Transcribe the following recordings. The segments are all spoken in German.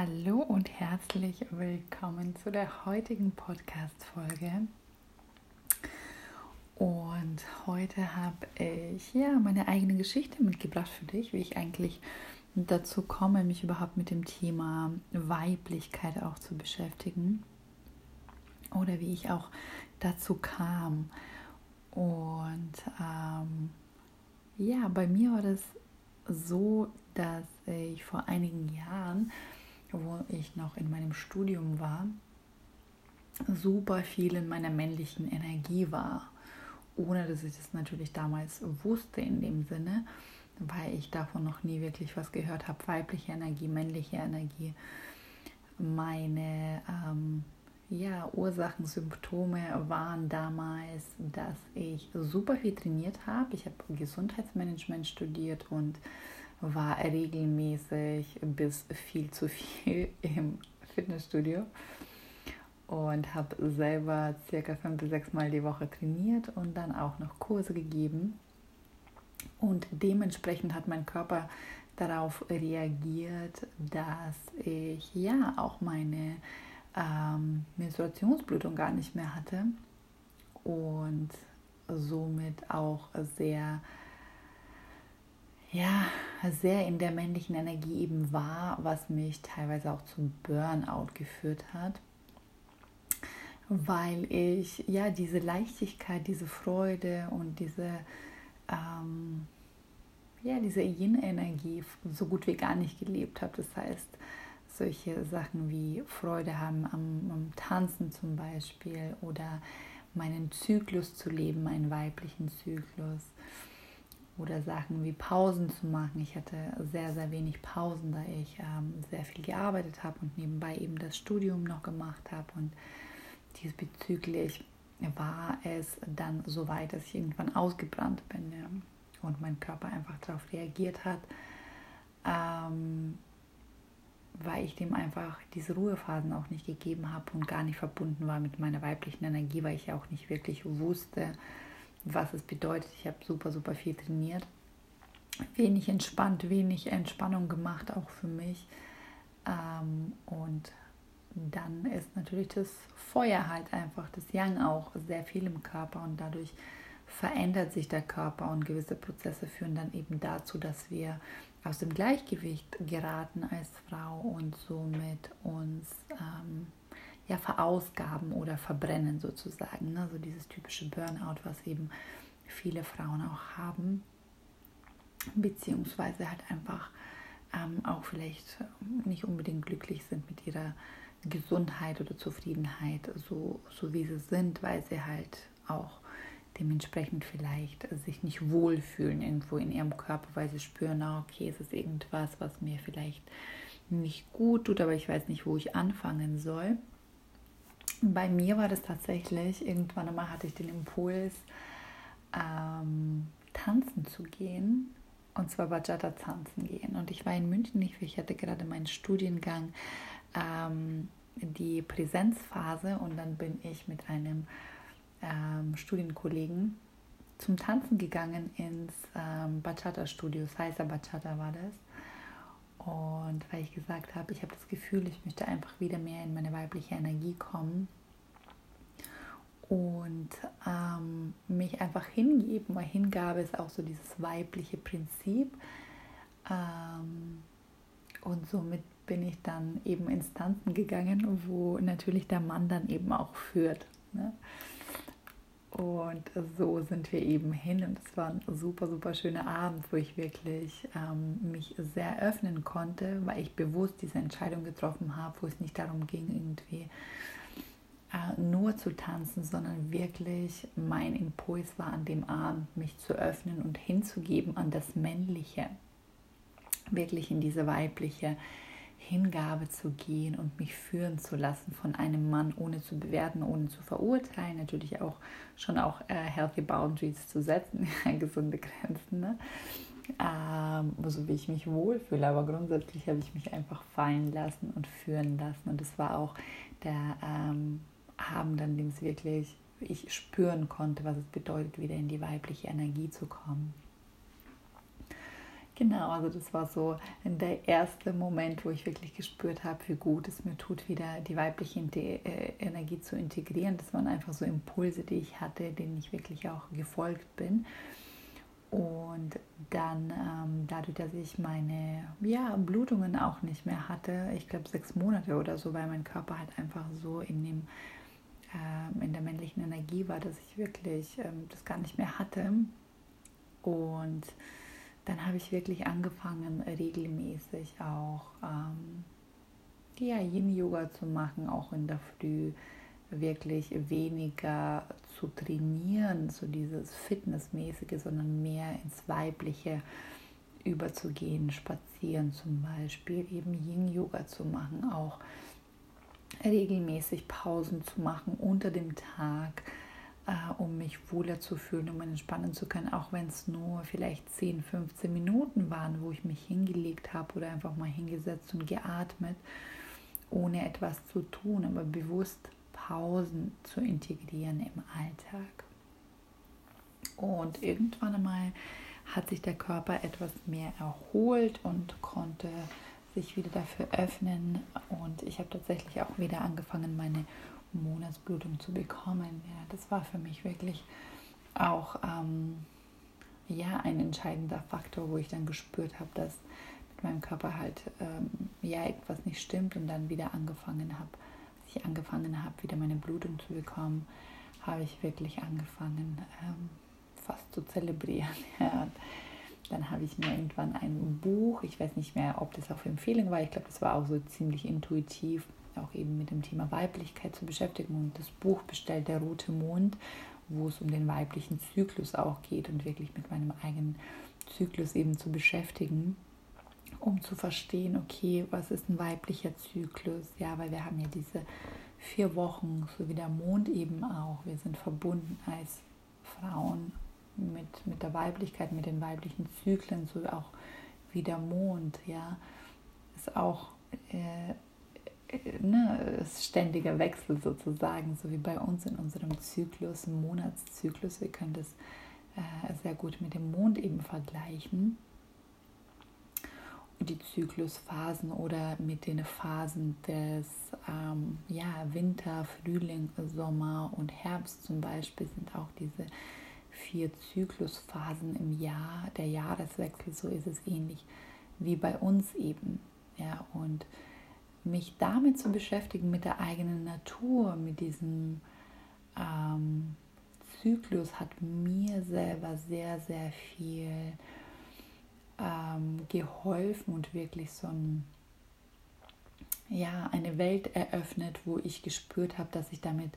Hallo und herzlich willkommen zu der heutigen Podcast-Folge. Und heute habe ich ja meine eigene Geschichte mitgebracht für dich, wie ich eigentlich dazu komme, mich überhaupt mit dem Thema Weiblichkeit auch zu beschäftigen. Oder wie ich auch dazu kam. Und ähm, ja, bei mir war das so, dass ich vor einigen Jahren wo ich noch in meinem Studium war, super viel in meiner männlichen Energie war, ohne dass ich das natürlich damals wusste in dem Sinne, weil ich davon noch nie wirklich was gehört habe. Weibliche Energie, männliche Energie. Meine ähm, ja, Ursachen, Symptome waren damals, dass ich super viel trainiert habe. Ich habe Gesundheitsmanagement studiert und war regelmäßig bis viel zu viel im Fitnessstudio und habe selber circa fünf bis sechs Mal die Woche trainiert und dann auch noch Kurse gegeben. Und dementsprechend hat mein Körper darauf reagiert, dass ich ja auch meine ähm, Menstruationsblutung gar nicht mehr hatte und somit auch sehr ja, sehr in der männlichen Energie eben war, was mich teilweise auch zum Burnout geführt hat, weil ich ja diese Leichtigkeit, diese Freude und diese ähm, ja diese Yin-Energie so gut wie gar nicht gelebt habe. Das heißt, solche Sachen wie Freude haben am, am Tanzen zum Beispiel oder meinen Zyklus zu leben, meinen weiblichen Zyklus oder Sachen wie Pausen zu machen. Ich hatte sehr, sehr wenig Pausen, da ich ähm, sehr viel gearbeitet habe und nebenbei eben das Studium noch gemacht habe. Und diesbezüglich war es dann so weit, dass ich irgendwann ausgebrannt bin ja, und mein Körper einfach darauf reagiert hat, ähm, weil ich dem einfach diese Ruhephasen auch nicht gegeben habe und gar nicht verbunden war mit meiner weiblichen Energie, weil ich ja auch nicht wirklich wusste, was es bedeutet. Ich habe super, super viel trainiert. Wenig entspannt, wenig Entspannung gemacht, auch für mich. Ähm, und dann ist natürlich das Feuer halt einfach, das Yang auch sehr viel im Körper und dadurch verändert sich der Körper und gewisse Prozesse führen dann eben dazu, dass wir aus dem Gleichgewicht geraten als Frau und somit uns ähm, ja, verausgaben oder verbrennen sozusagen. Ne? So dieses typische Burnout, was eben viele Frauen auch haben, beziehungsweise halt einfach ähm, auch vielleicht nicht unbedingt glücklich sind mit ihrer Gesundheit oder Zufriedenheit, so, so wie sie sind, weil sie halt auch dementsprechend vielleicht sich nicht wohlfühlen irgendwo in ihrem Körper, weil sie spüren, okay, es ist irgendwas, was mir vielleicht nicht gut tut, aber ich weiß nicht, wo ich anfangen soll. Bei mir war das tatsächlich, irgendwann einmal hatte ich den Impuls, ähm, tanzen zu gehen. Und zwar Bachata tanzen gehen. Und ich war in München nicht, ich hatte gerade meinen Studiengang, ähm, die Präsenzphase. Und dann bin ich mit einem ähm, Studienkollegen zum Tanzen gegangen ins ähm, Bachata-Studio. Salsa Bachata war das. Und weil ich gesagt habe, ich habe das Gefühl, ich möchte einfach wieder mehr in meine weibliche Energie kommen und ähm, mich einfach hingeben, weil Hingabe ist auch so dieses weibliche Prinzip. Ähm, und somit bin ich dann eben ins Tanzen gegangen, wo natürlich der Mann dann eben auch führt. Ne? Und so sind wir eben hin. Und es war ein super, super schöner Abend, wo ich wirklich ähm, mich sehr öffnen konnte, weil ich bewusst diese Entscheidung getroffen habe, wo es nicht darum ging, irgendwie äh, nur zu tanzen, sondern wirklich mein Impuls war an dem Abend, mich zu öffnen und hinzugeben an das Männliche, wirklich in diese weibliche Hingabe zu gehen und mich führen zu lassen von einem Mann, ohne zu bewerten, ohne zu verurteilen, natürlich auch schon auch äh, healthy boundaries zu setzen, gesunde Grenzen, ne? ähm, so wie ich mich wohlfühle. Aber grundsätzlich habe ich mich einfach fallen lassen und führen lassen. Und es war auch der ähm, Abend, an dem es wirklich ich spüren konnte, was es bedeutet, wieder in die weibliche Energie zu kommen. Genau, also das war so der erste Moment, wo ich wirklich gespürt habe, wie gut es mir tut, wieder die weibliche äh, Energie zu integrieren. Das waren einfach so Impulse, die ich hatte, denen ich wirklich auch gefolgt bin. Und dann ähm, dadurch, dass ich meine ja, Blutungen auch nicht mehr hatte, ich glaube sechs Monate oder so, weil mein Körper halt einfach so in, dem, ähm, in der männlichen Energie war, dass ich wirklich ähm, das gar nicht mehr hatte. Und dann habe ich wirklich angefangen, regelmäßig auch ähm, ja, Yin-Yoga zu machen, auch in der Früh wirklich weniger zu trainieren, so dieses Fitnessmäßige, sondern mehr ins Weibliche überzugehen, spazieren zum Beispiel, eben Yin-Yoga zu machen, auch regelmäßig Pausen zu machen unter dem Tag, um mich wohler zu fühlen, um entspannen zu können, auch wenn es nur vielleicht 10, 15 Minuten waren, wo ich mich hingelegt habe oder einfach mal hingesetzt und geatmet, ohne etwas zu tun, aber bewusst Pausen zu integrieren im Alltag. Und irgendwann einmal hat sich der Körper etwas mehr erholt und konnte sich wieder dafür öffnen. Und ich habe tatsächlich auch wieder angefangen, meine Monatsblutung zu bekommen. Ja, das war für mich wirklich auch ähm, ja, ein entscheidender Faktor, wo ich dann gespürt habe, dass mit meinem Körper halt ähm, ja etwas nicht stimmt und dann wieder angefangen habe, als ich angefangen habe, wieder meine Blutung zu bekommen, habe ich wirklich angefangen, ähm, fast zu zelebrieren. Ja. Dann habe ich mir irgendwann ein Buch, ich weiß nicht mehr, ob das auf Empfehlung war, ich glaube, das war auch so ziemlich intuitiv, auch eben mit dem Thema Weiblichkeit zu beschäftigen und das Buch bestellt Der Rote Mond, wo es um den weiblichen Zyklus auch geht und wirklich mit meinem eigenen Zyklus eben zu beschäftigen, um zu verstehen, okay, was ist ein weiblicher Zyklus? Ja, weil wir haben ja diese vier Wochen, so wie der Mond eben auch. Wir sind verbunden als Frauen mit, mit der Weiblichkeit, mit den weiblichen Zyklen, so auch wie der Mond, ja, ist auch äh, ne, ständiger Wechsel sozusagen, so wie bei uns in unserem Zyklus, Monatszyklus. Wir können das äh, sehr gut mit dem Mond eben vergleichen. Die Zyklusphasen oder mit den Phasen des ähm, ja, Winter, Frühling, Sommer und Herbst zum Beispiel sind auch diese vier Zyklusphasen im Jahr, der Jahreswechsel, so ist es ähnlich wie bei uns eben. Ja, und mich damit zu beschäftigen, mit der eigenen Natur, mit diesem ähm, Zyklus, hat mir selber sehr, sehr viel ähm, geholfen und wirklich so ein, ja, eine Welt eröffnet, wo ich gespürt habe, dass ich damit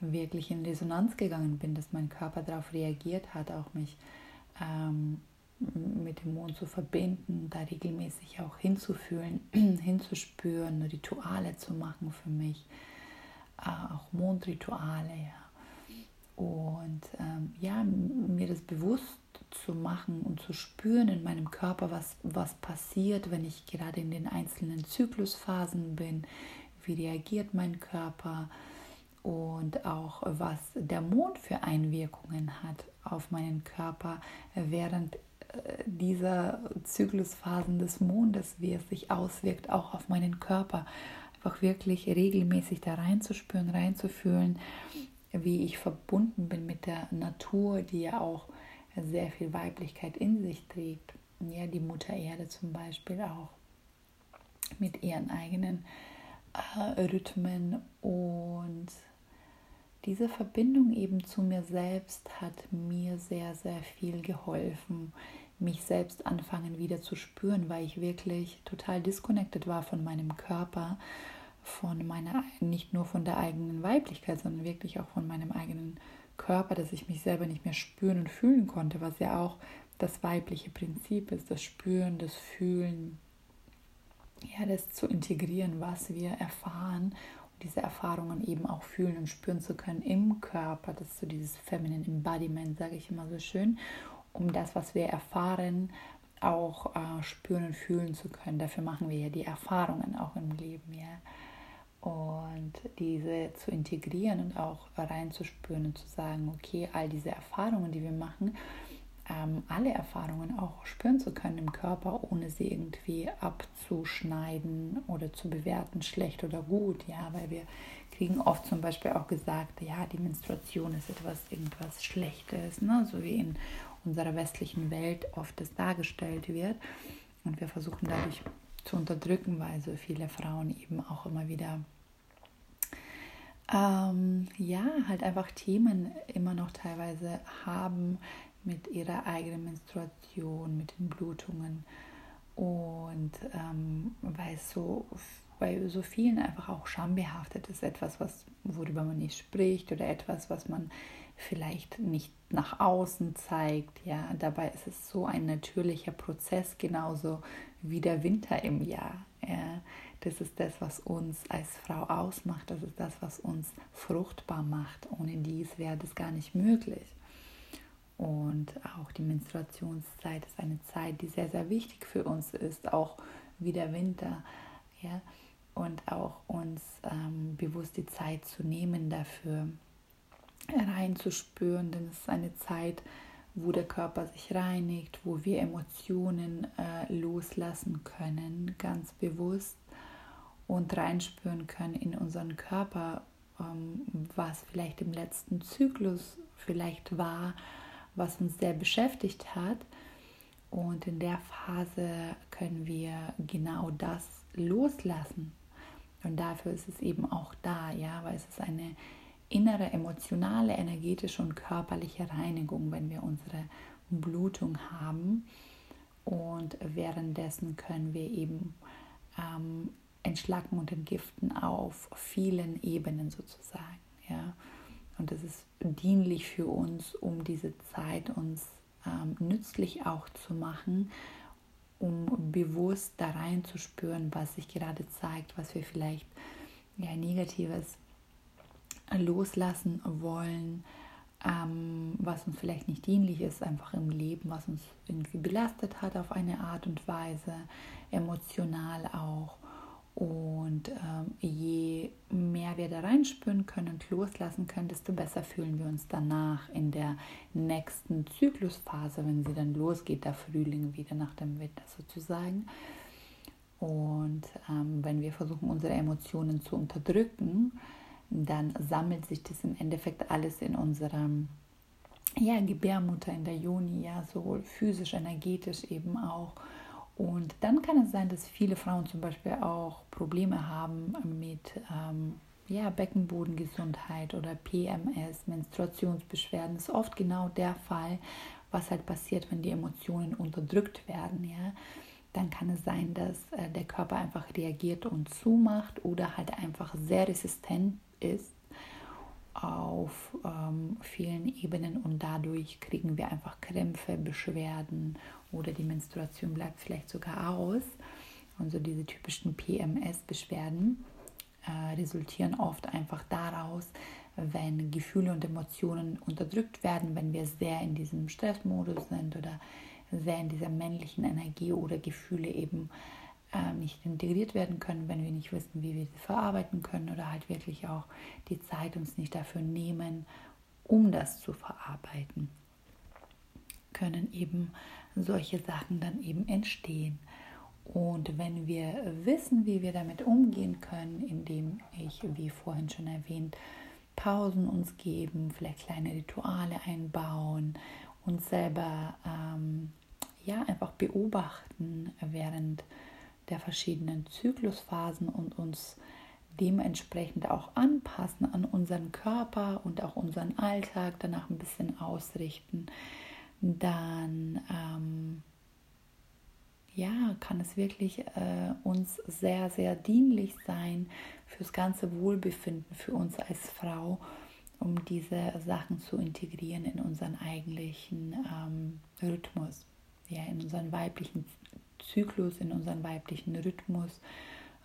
wirklich in Resonanz gegangen bin, dass mein Körper darauf reagiert hat, auch mich ähm, mit dem Mond zu verbinden, da regelmäßig auch hinzufühlen, hinzuspüren, Rituale zu machen für mich, äh, auch Mondrituale, ja. Und ähm, ja, mir das bewusst zu machen und zu spüren in meinem Körper, was, was passiert, wenn ich gerade in den einzelnen Zyklusphasen bin, wie reagiert mein Körper und auch was der Mond für Einwirkungen hat auf meinen Körper, während dieser Zyklusphasen des Mondes, wie es sich auswirkt, auch auf meinen Körper. Einfach wirklich regelmäßig da reinzuspüren, reinzufühlen, wie ich verbunden bin mit der Natur, die ja auch sehr viel Weiblichkeit in sich trägt. Ja, die Mutter Erde zum Beispiel auch mit ihren eigenen äh, Rhythmen und diese Verbindung eben zu mir selbst hat mir sehr, sehr viel geholfen, mich selbst anfangen wieder zu spüren, weil ich wirklich total disconnected war von meinem Körper, von meiner, nicht nur von der eigenen Weiblichkeit, sondern wirklich auch von meinem eigenen Körper, dass ich mich selber nicht mehr spüren und fühlen konnte, was ja auch das weibliche Prinzip ist, das Spüren, das Fühlen, ja, das zu integrieren, was wir erfahren diese Erfahrungen eben auch fühlen und spüren zu können im Körper. Das ist so dieses Feminine Embodiment, sage ich immer so schön, um das, was wir erfahren, auch äh, spüren und fühlen zu können. Dafür machen wir ja die Erfahrungen auch im Leben, ja. Und diese zu integrieren und auch reinzuspüren und zu sagen, okay, all diese Erfahrungen, die wir machen, ähm, alle Erfahrungen auch spüren zu können im Körper, ohne sie irgendwie abzuschneiden oder zu bewerten, schlecht oder gut. Ja, weil wir kriegen oft zum Beispiel auch gesagt, ja, die Menstruation ist etwas, irgendwas Schlechtes, ne? so wie in unserer westlichen Welt oft das dargestellt wird. Und wir versuchen dadurch zu unterdrücken, weil so viele Frauen eben auch immer wieder ähm, ja, halt einfach Themen immer noch teilweise haben mit ihrer eigenen Menstruation, mit den Blutungen. Und ähm, weil es so bei so vielen einfach auch schambehaftet ist, etwas, was, worüber man nicht spricht oder etwas, was man vielleicht nicht nach außen zeigt. Ja, dabei ist es so ein natürlicher Prozess, genauso wie der Winter im Jahr. Ja, das ist das, was uns als Frau ausmacht. Das ist das, was uns fruchtbar macht. Ohne dies wäre das gar nicht möglich. Und auch die Menstruationszeit ist eine Zeit, die sehr, sehr wichtig für uns ist, auch wie der Winter. Ja? Und auch uns ähm, bewusst die Zeit zu nehmen dafür, reinzuspüren, denn es ist eine Zeit, wo der Körper sich reinigt, wo wir Emotionen äh, loslassen können, ganz bewusst und reinspüren können in unseren Körper, ähm, was vielleicht im letzten Zyklus vielleicht war, was uns sehr beschäftigt hat. Und in der Phase können wir genau das loslassen. Und dafür ist es eben auch da, ja, weil es ist eine innere, emotionale, energetische und körperliche Reinigung, wenn wir unsere Blutung haben. Und währenddessen können wir eben ähm, entschlacken und entgiften auf vielen Ebenen sozusagen. Ja. Und es ist dienlich für uns, um diese Zeit uns ähm, nützlich auch zu machen, um bewusst da reinzuspüren, was sich gerade zeigt, was wir vielleicht ja, Negatives loslassen wollen, ähm, was uns vielleicht nicht dienlich ist, einfach im Leben, was uns irgendwie belastet hat auf eine Art und Weise, emotional auch. Und ähm, je mehr wir da reinspüren können und loslassen können, desto besser fühlen wir uns danach in der nächsten Zyklusphase, wenn sie dann losgeht, der Frühling wieder nach dem Winter sozusagen. Und ähm, wenn wir versuchen, unsere Emotionen zu unterdrücken, dann sammelt sich das im Endeffekt alles in unserer ja, Gebärmutter, in der Juni, ja, sowohl physisch, energetisch eben auch. Und dann kann es sein, dass viele Frauen zum Beispiel auch Probleme haben mit ähm, ja, Beckenbodengesundheit oder PMS, Menstruationsbeschwerden. Das ist oft genau der Fall, was halt passiert, wenn die Emotionen unterdrückt werden. Ja? Dann kann es sein, dass äh, der Körper einfach reagiert und zumacht oder halt einfach sehr resistent ist auf ähm, vielen Ebenen und dadurch kriegen wir einfach Krämpfe, Beschwerden oder die Menstruation bleibt vielleicht sogar aus. Und so diese typischen PMS-Beschwerden äh, resultieren oft einfach daraus, wenn Gefühle und Emotionen unterdrückt werden, wenn wir sehr in diesem Stressmodus sind oder sehr in dieser männlichen Energie oder Gefühle eben äh, nicht integriert werden können, wenn wir nicht wissen, wie wir sie verarbeiten können oder halt wirklich auch die Zeit uns nicht dafür nehmen, um das zu verarbeiten, können eben solche Sachen dann eben entstehen. Und wenn wir wissen, wie wir damit umgehen können, indem ich, wie vorhin schon erwähnt, Pausen uns geben, vielleicht kleine Rituale einbauen, uns selber ähm, ja einfach beobachten während der verschiedenen Zyklusphasen und uns dementsprechend auch anpassen an unseren Körper und auch unseren Alltag, danach ein bisschen ausrichten, dann ähm, ja, kann es wirklich äh, uns sehr, sehr dienlich sein fürs ganze Wohlbefinden für uns als Frau, um diese Sachen zu integrieren in unseren eigentlichen ähm, Rhythmus, ja, in unseren weiblichen Zyklus, in unseren weiblichen Rhythmus,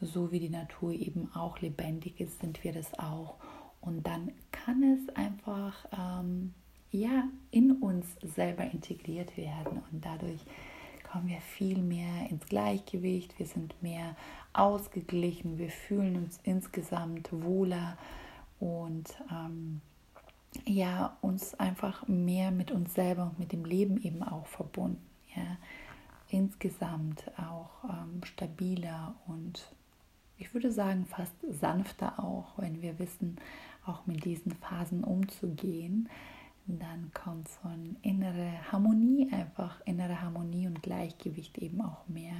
so wie die Natur eben auch lebendig ist, sind wir das auch. Und dann kann es einfach ähm, ja, in uns selber integriert werden und dadurch kommen wir viel mehr ins Gleichgewicht, wir sind mehr ausgeglichen, wir fühlen uns insgesamt wohler und ähm, ja, uns einfach mehr mit uns selber und mit dem Leben eben auch verbunden. Ja. Insgesamt auch ähm, stabiler und ich würde sagen fast sanfter auch, wenn wir wissen, auch mit diesen Phasen umzugehen. Dann kommt so eine innere Harmonie, einfach innere Harmonie und Gleichgewicht eben auch mehr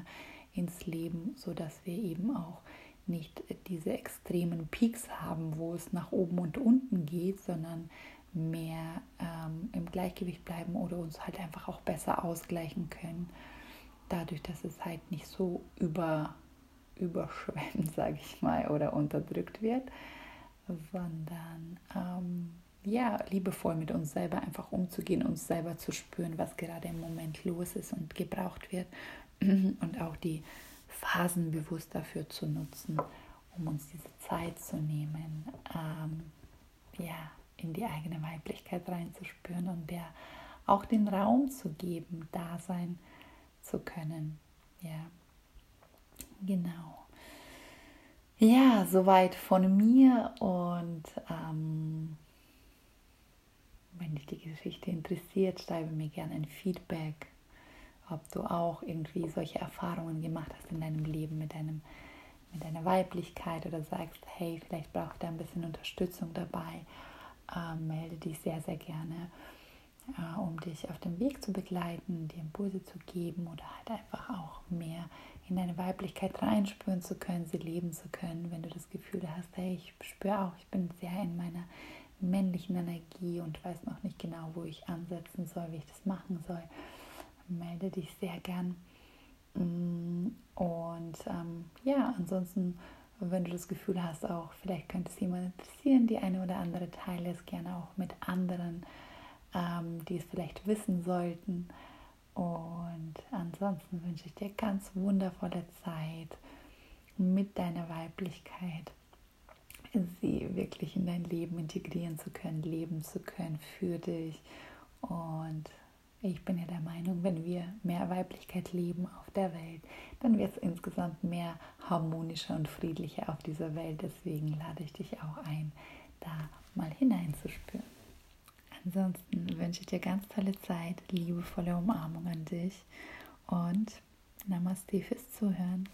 ins Leben, sodass wir eben auch nicht diese extremen Peaks haben, wo es nach oben und unten geht, sondern mehr ähm, im Gleichgewicht bleiben oder uns halt einfach auch besser ausgleichen können, dadurch, dass es halt nicht so über, überschwemmt, sage ich mal, oder unterdrückt wird, sondern ähm, ja, liebevoll mit uns selber einfach umzugehen, uns selber zu spüren, was gerade im Moment los ist und gebraucht wird. Und auch die Phasen bewusst dafür zu nutzen, um uns diese Zeit zu nehmen, ähm, ja, in die eigene Weiblichkeit reinzuspüren und der auch den Raum zu geben, da sein zu können. Ja, genau. Ja, soweit von mir und ähm, wenn dich die Geschichte interessiert, schreibe mir gerne ein Feedback, ob du auch irgendwie solche Erfahrungen gemacht hast in deinem Leben mit deinem mit deiner Weiblichkeit oder sagst, hey, vielleicht braucht da ein bisschen Unterstützung dabei, äh, melde dich sehr, sehr gerne, äh, um dich auf dem Weg zu begleiten, dir Impulse zu geben oder halt einfach auch mehr in deine Weiblichkeit reinspüren zu können, sie leben zu können, wenn du das Gefühl hast, hey, ich spüre auch, ich bin sehr in meiner männlichen Energie und weiß noch nicht genau, wo ich ansetzen soll, wie ich das machen soll, melde dich sehr gern. Mm, und ähm, ja, ansonsten, wenn du das Gefühl hast, auch vielleicht könnte es jemand interessieren, die eine oder andere teile es gerne auch mit anderen, ähm, die es vielleicht wissen sollten. Und ansonsten wünsche ich dir ganz wundervolle Zeit mit deiner Weiblichkeit, sie wirklich in dein Leben integrieren zu können, leben zu können für dich. Und ich bin ja der Meinung, wenn wir mehr Weiblichkeit leben auf der Welt, dann wird es insgesamt mehr harmonischer und friedlicher auf dieser Welt. Deswegen lade ich dich auch ein, da mal hineinzuspüren. Ansonsten wünsche ich dir ganz tolle Zeit, liebevolle Umarmung an dich und Namaste fürs Zuhören.